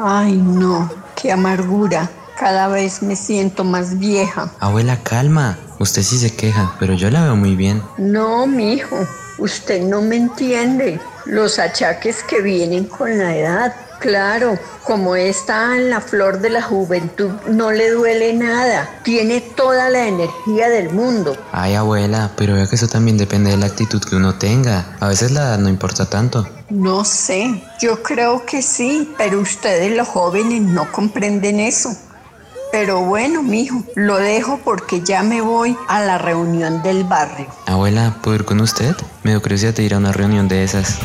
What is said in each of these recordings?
Ay, no, qué amargura. Cada vez me siento más vieja. Abuela, calma. Usted sí se queja, pero yo la veo muy bien. No, mi hijo, usted no me entiende. Los achaques que vienen con la edad. Claro, como está en la flor de la juventud, no le duele nada. Tiene toda la energía del mundo. Ay, abuela, pero vea que eso también depende de la actitud que uno tenga. A veces la edad no importa tanto. No sé, yo creo que sí, pero ustedes los jóvenes no comprenden eso. Pero bueno, mijo, lo dejo porque ya me voy a la reunión del barrio. Abuela, ¿puedo ir con usted? Me dio curiosidad de ir a una reunión de esas.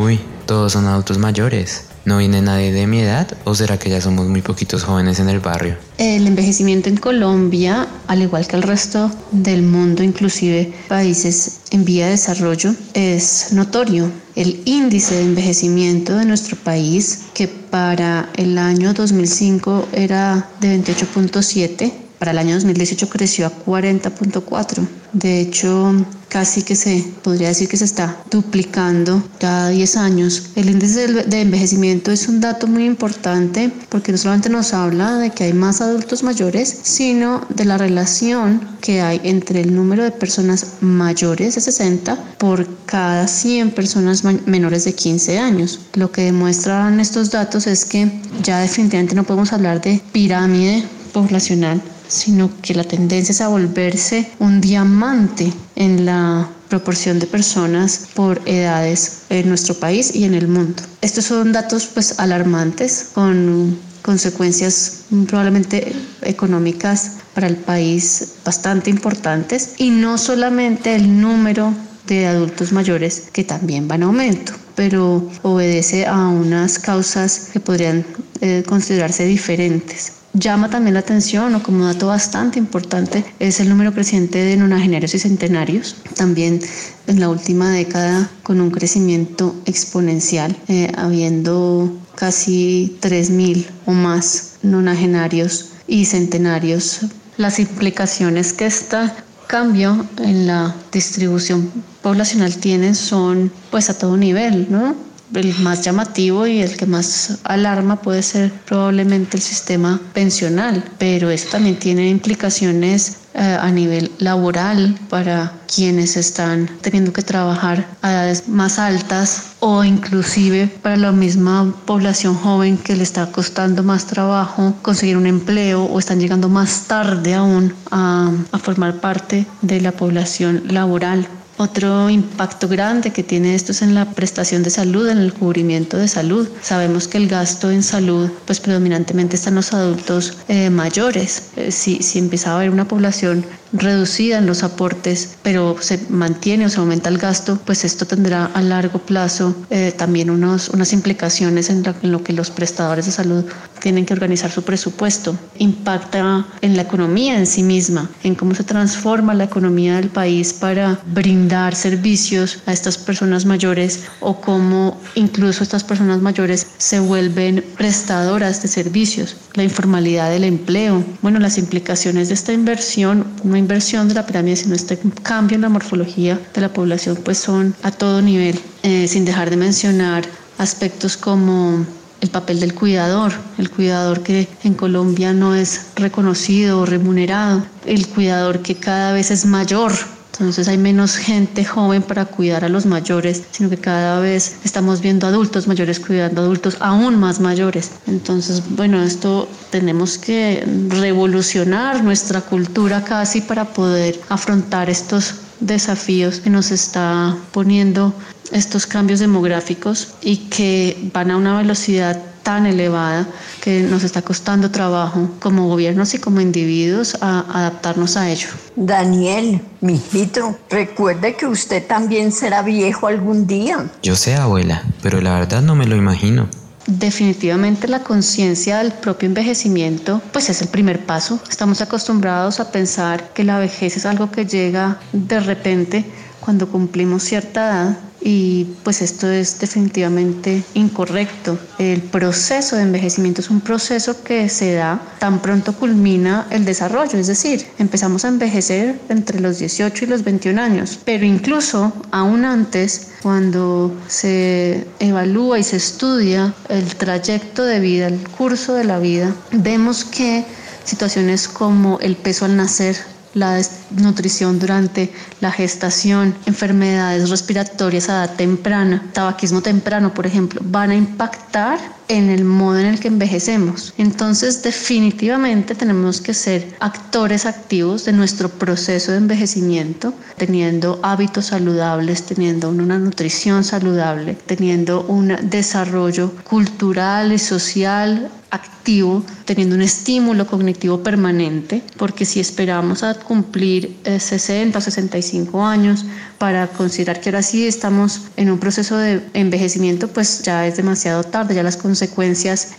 Uy, todos son adultos mayores. ¿No viene nadie de mi edad o será que ya somos muy poquitos jóvenes en el barrio? El envejecimiento en Colombia, al igual que el resto del mundo, inclusive países en vía de desarrollo, es notorio. El índice de envejecimiento de nuestro país, que para el año 2005 era de 28.7, para el año 2018 creció a 40.4. De hecho, casi que se podría decir que se está duplicando cada 10 años. El índice de envejecimiento es un dato muy importante porque no solamente nos habla de que hay más adultos mayores, sino de la relación que hay entre el número de personas mayores de 60 por cada 100 personas menores de 15 años. Lo que demuestran estos datos es que ya definitivamente no podemos hablar de pirámide poblacional sino que la tendencia es a volverse un diamante en la proporción de personas por edades en nuestro país y en el mundo. Estos son datos pues alarmantes con consecuencias probablemente económicas para el país bastante importantes y no solamente el número de adultos mayores que también va en aumento, pero obedece a unas causas que podrían eh, considerarse diferentes. Llama también la atención, o como dato bastante importante, es el número creciente de nonagenarios y centenarios, también en la última década con un crecimiento exponencial, eh, habiendo casi 3.000 o más nonagenarios y centenarios. Las implicaciones que este cambio en la distribución poblacional tiene son pues a todo nivel, ¿no? El más llamativo y el que más alarma puede ser probablemente el sistema pensional, pero esto también tiene implicaciones eh, a nivel laboral para quienes están teniendo que trabajar a edades más altas o inclusive para la misma población joven que le está costando más trabajo conseguir un empleo o están llegando más tarde aún a, a formar parte de la población laboral. Otro impacto grande que tiene esto es en la prestación de salud, en el cubrimiento de salud. Sabemos que el gasto en salud, pues predominantemente están los adultos eh, mayores. Eh, si, si empieza a haber una población reducida en los aportes, pero se mantiene o se aumenta el gasto, pues esto tendrá a largo plazo eh, también unos, unas implicaciones en, en, lo que los prestadores de salud tienen que organizar su presupuesto. Impacta en la economía en sí misma, en cómo se transforma la economía del país para brindar servicios a estas personas mayores o cómo incluso estas personas mayores se vuelven prestadoras de servicios, la informalidad del empleo, bueno, las implicaciones de esta inversión, inversión de la pirámide, sino este cambio en la morfología de la población, pues son a todo nivel, eh, sin dejar de mencionar aspectos como el papel del cuidador, el cuidador que en Colombia no es reconocido o remunerado, el cuidador que cada vez es mayor, entonces hay menos gente joven para cuidar a los mayores, sino que cada vez estamos viendo adultos mayores cuidando adultos aún más mayores. Entonces, bueno, esto tenemos que revolucionar nuestra cultura casi para poder afrontar estos desafíos que nos está poniendo estos cambios demográficos y que van a una velocidad tan elevada que nos está costando trabajo como gobiernos y como individuos a adaptarnos a ello. Daniel, mijito, recuerde que usted también será viejo algún día. Yo sé, abuela, pero la verdad no me lo imagino. Definitivamente la conciencia del propio envejecimiento pues es el primer paso. Estamos acostumbrados a pensar que la vejez es algo que llega de repente cuando cumplimos cierta edad y pues esto es definitivamente incorrecto. El proceso de envejecimiento es un proceso que se da tan pronto culmina el desarrollo, es decir, empezamos a envejecer entre los 18 y los 21 años, pero incluso aún antes, cuando se evalúa y se estudia el trayecto de vida, el curso de la vida, vemos que situaciones como el peso al nacer, la desnutrición durante la gestación, enfermedades respiratorias a edad temprana, tabaquismo temprano, por ejemplo, van a impactar en el modo en el que envejecemos. Entonces, definitivamente tenemos que ser actores activos de nuestro proceso de envejecimiento, teniendo hábitos saludables, teniendo una nutrición saludable, teniendo un desarrollo cultural y social activo, teniendo un estímulo cognitivo permanente, porque si esperamos a cumplir 60 o 65 años para considerar que ahora sí estamos en un proceso de envejecimiento, pues ya es demasiado tarde, ya las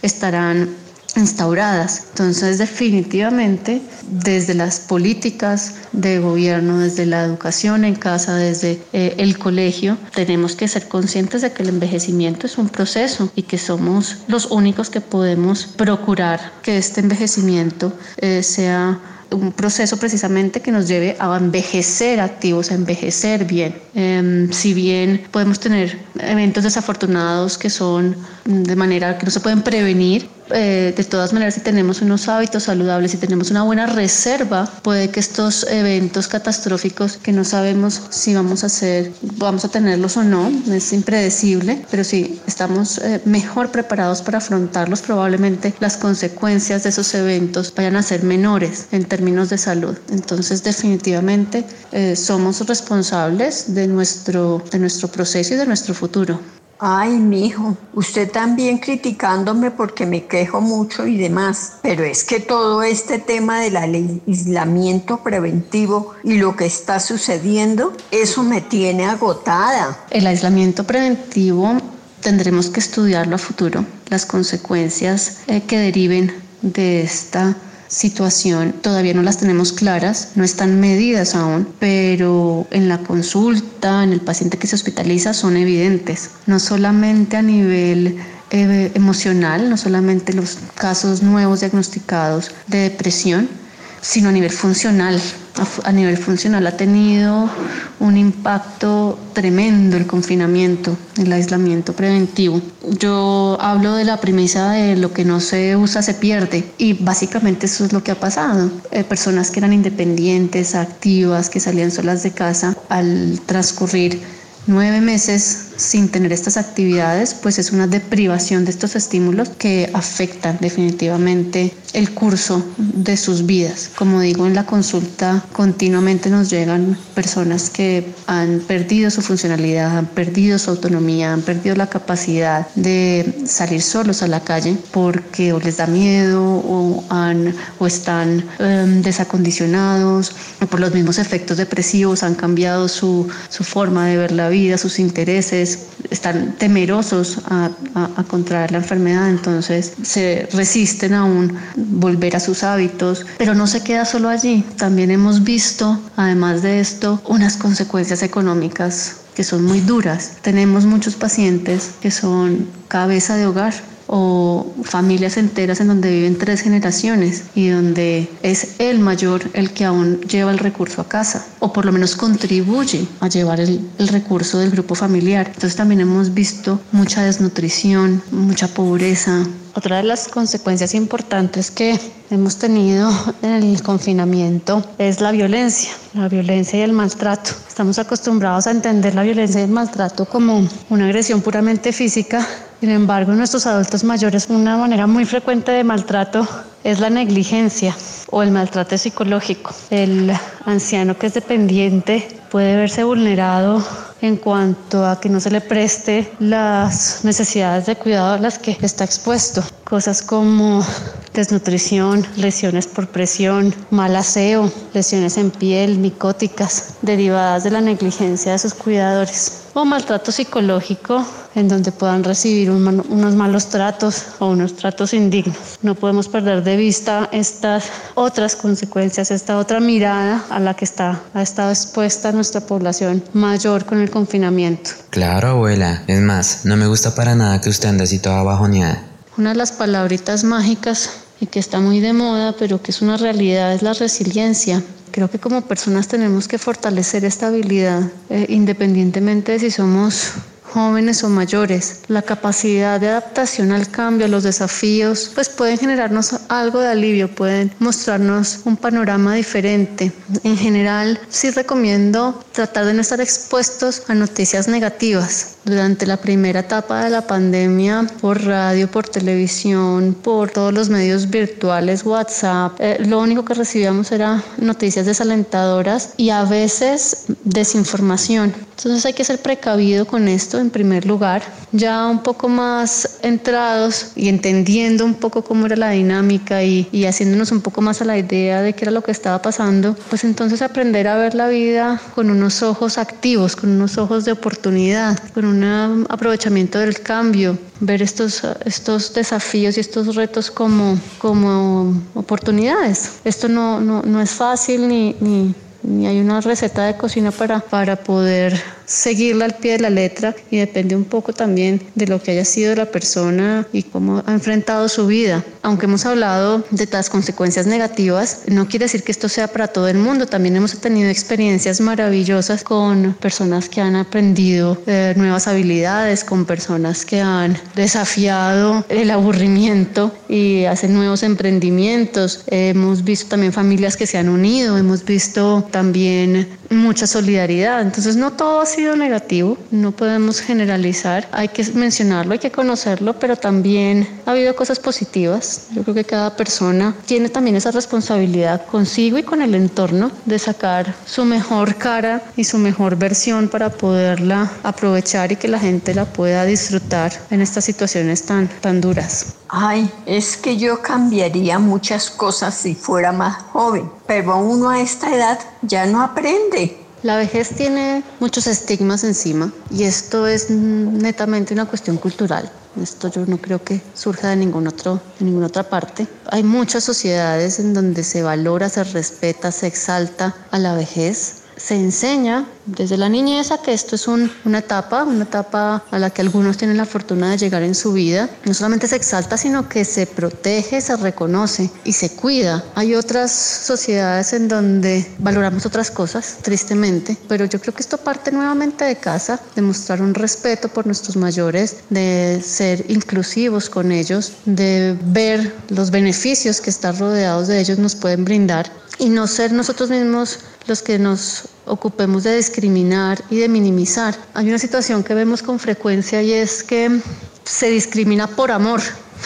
estarán instauradas. Entonces, definitivamente, desde las políticas de gobierno, desde la educación en casa, desde eh, el colegio, tenemos que ser conscientes de que el envejecimiento es un proceso y que somos los únicos que podemos procurar que este envejecimiento eh, sea un proceso precisamente que nos lleve a envejecer activos, a envejecer bien. Em, si bien podemos tener eventos desafortunados que son de manera que no se pueden prevenir, eh, de todas maneras, si tenemos unos hábitos saludables, si tenemos una buena reserva, puede que estos eventos catastróficos que no sabemos si vamos a hacer, vamos a tenerlos o no, es impredecible, pero si estamos eh, mejor preparados para afrontarlos, probablemente las consecuencias de esos eventos vayan a ser menores en términos de salud. Entonces, definitivamente eh, somos responsables de nuestro, de nuestro proceso y de nuestro futuro. Ay, mi hijo, usted también criticándome porque me quejo mucho y demás, pero es que todo este tema del aislamiento preventivo y lo que está sucediendo, eso me tiene agotada. El aislamiento preventivo tendremos que estudiarlo a futuro, las consecuencias eh, que deriven de esta situación todavía no las tenemos claras, no están medidas aún, pero en la consulta, en el paciente que se hospitaliza, son evidentes, no solamente a nivel eh, emocional, no solamente los casos nuevos diagnosticados de depresión, sino a nivel funcional. A, nivel funcional ha tenido un impacto tremendo el confinamiento, el aislamiento preventivo. Yo hablo de la premisa de lo que no se usa se pierde y básicamente eso es lo que ha pasado. Eh, personas que eran independientes, activas, que salían solas de casa, al transcurrir nueve meses sin tener estas actividades, pues es una deprivación de estos estímulos que afectan definitivamente el curso de sus vidas. Como digo, en la consulta continuamente nos llegan personas que han perdido su funcionalidad, han perdido su autonomía, han perdido la capacidad de salir solos a la calle porque o les da miedo o, han, o están em, desacondicionados o por los mismos efectos depresivos han cambiado su, su forma de ver la vida, sus intereses están temerosos a, contraer la enfermedad, entonces se resisten aún volver a sus hábitos, pero no se queda solo allí. También hemos visto, además de esto, unas consecuencias económicas que son muy duras. Tenemos muchos pacientes que son cabeza de hogar o familias enteras en donde viven tres generaciones y donde es el mayor el que aún lleva el recurso a casa o por lo menos contribuye a llevar el, el recurso del grupo familiar. Entonces también hemos visto mucha desnutrición, mucha pobreza, otra de las consecuencias importantes que hemos tenido en el confinamiento es la violencia, la violencia y el maltrato. Estamos acostumbrados a entender la violencia y el maltrato como una agresión puramente física Sin embargo, nuestros adultos mayores, una manera muy frecuente de maltrato es la negligencia o el maltrato psicológico. El anciano que es dependiente puede verse vulnerado en cuanto a que no se le preste las necesidades de cuidado a las que está expuesto. Cosas como desnutrición, lesiones por presión, mal aseo, lesiones en piel, micóticas, derivadas de la negligencia de sus cuidadores. O maltrato psicológico en donde puedan recibir unos malos tratos o unos tratos indignos. No podemos perder de vista estas otras consecuencias, esta otra mirada a la que está, ha estado expuesta nuestra población mayor con el confinamiento. Claro, abuela. Es más, no me gusta para nada que usted ande así toda bajoneada. Una de las palabritas mágicas y que está muy de moda, pero que es una realidad, es la resiliencia. Creo que como personas tenemos que fortalecer esta habilidad, eh, independientemente de si somos jóvenes o mayores. La capacidad de adaptación al cambio, a los desafíos, pues pueden generarnos algo de alivio, pueden mostrarnos un panorama diferente. En general, sí recomiendo tratar de no estar expuestos a noticias negativas. Durante la primera etapa de la pandemia, por radio, por televisión, por todos los medios virtuales, WhatsApp, eh, lo único que recibíamos era noticias desalentadoras y a veces desinformación. Entonces hay que ser precavido con esto en primer lugar, ya un poco más entrados y entendiendo un poco cómo era la dinámica y, y haciéndonos un poco más a la idea de qué era lo que estaba pasando, pues entonces aprender a ver la vida con unos ojos activos, con unos ojos de oportunidad, con un aprovechamiento del cambio, ver estos, estos desafíos y estos retos como, como oportunidades. Esto no, no, no es fácil ni, ni, ni hay una receta de cocina para, para poder seguirla al pie de la letra y depende un poco también de lo que haya sido la persona y cómo ha enfrentado su vida. Aunque hemos hablado de las consecuencias negativas, no quiere decir que esto sea para todo el mundo. También hemos tenido experiencias maravillosas con personas que han aprendido eh, nuevas habilidades, con personas que han desafiado el aburrimiento y hacen nuevos emprendimientos. hemos visto también familias que se han unido, hemos visto también mucha solidaridad. Entonces no todo ha sido negativo, no podemos generalizar, hay que mencionarlo, hay que conocerlo, pero también ha habido cosas positivas. Yo creo que cada persona tiene también esa responsabilidad consigo y con el entorno de sacar su mejor cara y su mejor versión para poderla aprovechar y que la gente la pueda disfrutar en estas situaciones tan, tan duras. Ay, es que yo cambiaría muchas cosas si fuera más joven, pero uno a esta edad ya no aprende. La vejez tiene muchos estigmas encima y esto es netamente una cuestión cultural. Esto yo no creo que surja de, ningún otro, de ninguna otra parte. Hay muchas sociedades en donde se valora, se respeta, se exalta a la vejez se enseña desde la niñez a que esto es una etapa, una etapa a la que algunos tienen la fortuna de llegar en su vida. No solamente se exalta, sino que se protege, se reconoce y se cuida. Hay otras sociedades en donde valoramos otras cosas, tristemente, pero yo creo que esto parte nuevamente de casa, de mostrar un respeto por nuestros mayores, de ser inclusivos con ellos, de ver los beneficios que estar rodeados de ellos nos pueden brindar y no ser nosotros mismos los que nos ocupemos de discriminar y de minimizar. Hay una situación que vemos con frecuencia y es que se discrimina por amor.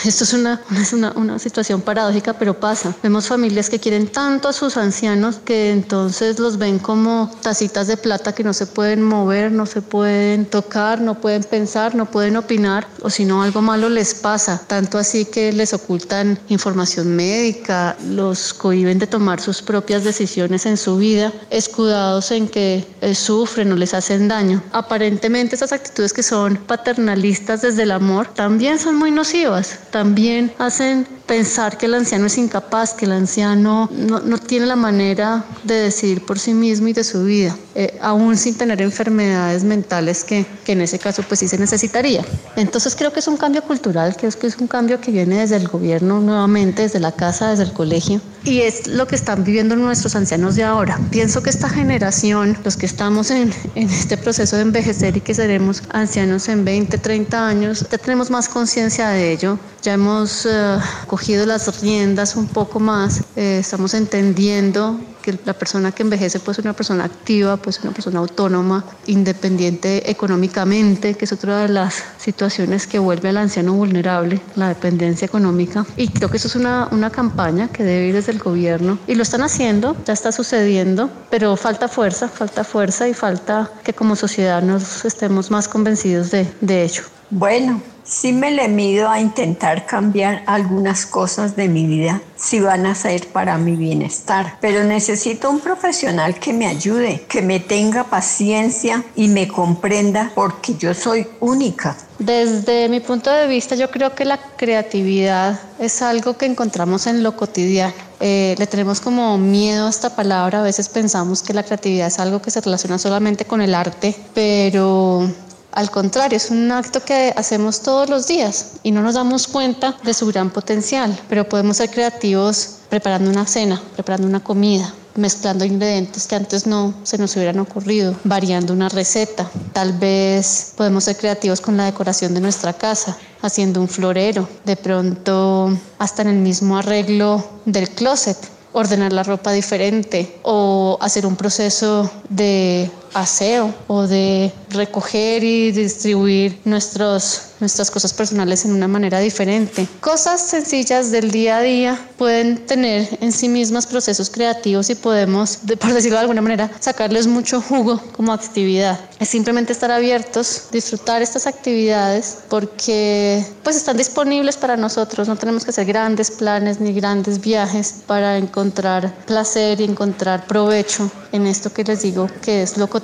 Esto es una, una, una, situación paradójica, pero pasa. Vemos familias que quieren tanto a sus ancianos que entonces los ven como tacitas de plata que no se pueden mover, no se pueden tocar, no pueden pensar, no pueden opinar, o si no, algo malo les pasa. Tanto así que les ocultan información médica, los cohiben de tomar sus propias decisiones en su vida, escudados en que eh, sufren o les hacen daño. Aparentemente, esas actitudes que son paternalistas desde el amor también son muy nocivas también hacen pensar que el anciano es incapaz, que el anciano no, no tiene la manera de decidir por sí mismo y de su vida, eh, aún sin tener enfermedades mentales que, que, en ese caso pues sí se necesitaría. Entonces creo que es un cambio cultural, creo que es un cambio que viene desde el gobierno nuevamente, desde la casa, desde el colegio, y es lo que están viviendo nuestros ancianos de ahora. Pienso que esta generación, los que estamos en, en este proceso de envejecer y que seremos ancianos en 20, 30 años, ya tenemos más conciencia de ello, ya hemos... Uh, cogido las riendas un poco más, eh, estamos entendiendo que la persona que envejece puede ser una persona activa, puede ser una persona autónoma, independiente económicamente, que es otra de las situaciones que vuelve al anciano vulnerable, la dependencia económica. Y creo que eso es una, una campaña que debe ir desde el gobierno y lo están haciendo, ya está sucediendo, pero falta fuerza, falta fuerza y falta que como sociedad nos estemos más convencidos de, de ello. Bueno, Sí me le mido a intentar cambiar algunas cosas de mi vida si van a ser para mi bienestar, pero necesito un profesional que me ayude, que me tenga paciencia y me comprenda porque yo soy única. Desde mi punto de vista, yo creo que la creatividad es algo que encontramos en lo cotidiano. Eh, le tenemos como miedo a esta palabra, a veces pensamos que la creatividad es algo que se relaciona solamente con el arte, pero al contrario, es un acto que hacemos todos los días y no nos damos cuenta de su gran potencial, pero podemos ser creativos preparando una cena, preparando una comida, mezclando ingredientes que antes no se nos hubieran ocurrido, variando una receta. Tal vez podemos ser creativos con la decoración de nuestra casa, haciendo un florero, de pronto hasta en el mismo arreglo del closet ordenar la ropa diferente o hacer un proceso de aseo o de recoger y distribuir nuestros, nuestras cosas personales en una manera diferente. Cosas sencillas del día a día pueden tener en sí mismas procesos creativos y podemos, por decirlo de alguna manera, sacarles mucho jugo como actividad. Es simplemente estar abiertos, disfrutar estas actividades porque pues están disponibles para nosotros, no tenemos que hacer grandes planes ni grandes viajes para encontrar placer y encontrar provecho en esto que les digo que es lo cotidiano.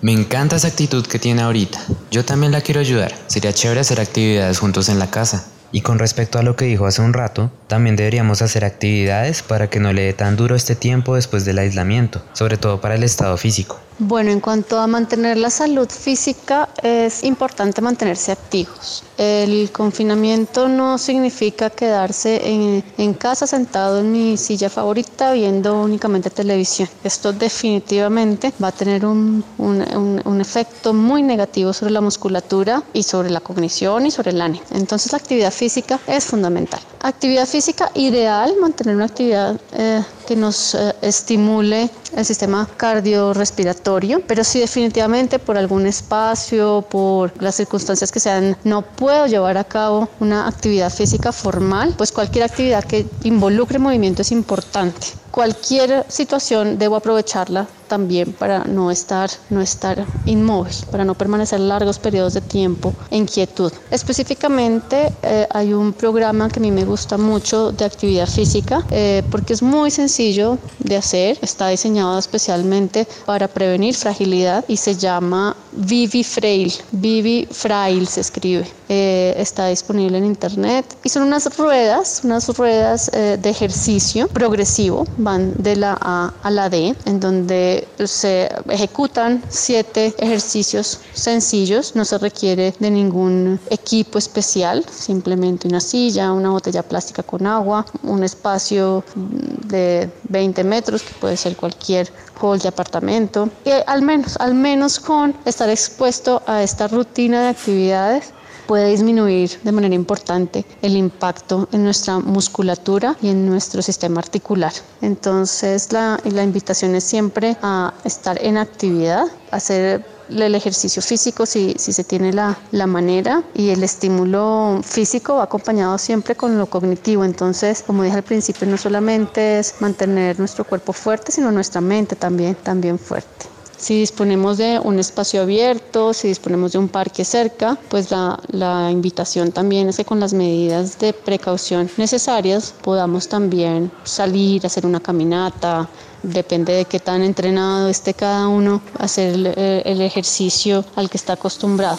Me encanta esa actitud que tiene ahorita. Yo también la quiero ayudar. Sería chévere hacer actividades juntos en la casa. Y con respecto a lo que dijo hace un rato, también deberíamos hacer actividades para que no le dé tan duro este tiempo después del aislamiento, sobre todo para el estado físico. Bueno, en cuanto a mantener la salud física, es importante mantenerse activos. El confinamiento no significa quedarse en, casa sentado en mi silla favorita viendo únicamente televisión. Esto definitivamente va a tener un, un efecto muy negativo sobre la musculatura y sobre la cognición y sobre el ánimo. Entonces la actividad física es fundamental. Actividad física ideal, mantener una actividad eh, que nos eh, estimule el sistema cardiorrespiratorio, pero si definitivamente por algún espacio, por las circunstancias que sean, no puedo llevar a cabo una actividad física formal, pues cualquier actividad que involucre movimiento es importante. Cualquier situación debo aprovecharla también para no estar, no estar inmóvil, para no permanecer largos periodos de tiempo en quietud. Específicamente eh, hay un programa que a mí me gusta mucho de actividad física eh, porque es muy sencillo de hacer, está diseñado especialmente para prevenir fragilidad y se llama Vivi Frail, Vivi Frail se escribe. Eh, está disponible en internet y son unas ruedas, unas ruedas de ejercicio progresivo van de la A a la D, en donde se ejecutan siete ejercicios sencillos, no se requiere de ningún equipo especial, simplemente una silla, una botella plástica con agua, un espacio de 20 metros, que puede ser cualquier hall de apartamento, y al menos, al menos con estar expuesto a esta rutina de actividades puede disminuir de manera importante el impacto en nuestra musculatura y en nuestro sistema articular. Entonces la, la invitación es siempre a estar en actividad, hacer el ejercicio físico si, si se tiene la, la, manera y el estímulo físico acompañado siempre con lo cognitivo. Entonces, como dije al principio, no solamente es mantener nuestro cuerpo fuerte, sino nuestra mente también, también fuerte. Si disponemos de un espacio abierto, si disponemos de un parque cerca, pues la, la, invitación también es que con las medidas de precaución necesarias podamos también salir, hacer una caminata, depende de qué tan entrenado esté cada uno, hacer el, el ejercicio al que está acostumbrado.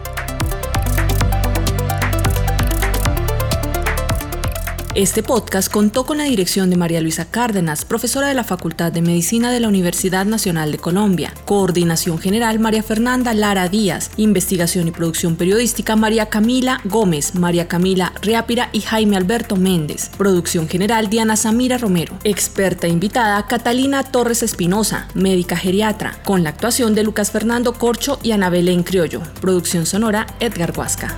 Este podcast contó con la dirección de María Luisa Cárdenas, profesora de la Facultad de Medicina de la Universidad Nacional de Colombia. Coordinación General María Fernanda Lara Díaz. Investigación y producción periodística María Camila Gómez, María Camila Riápira y Jaime Alberto Méndez. Producción General Diana Samira Romero. Experta invitada Catalina Torres Espinosa, médica geriatra, con la actuación de Lucas Fernando Corcho y Ana Belén Criollo. Producción sonora Edgar Huasca.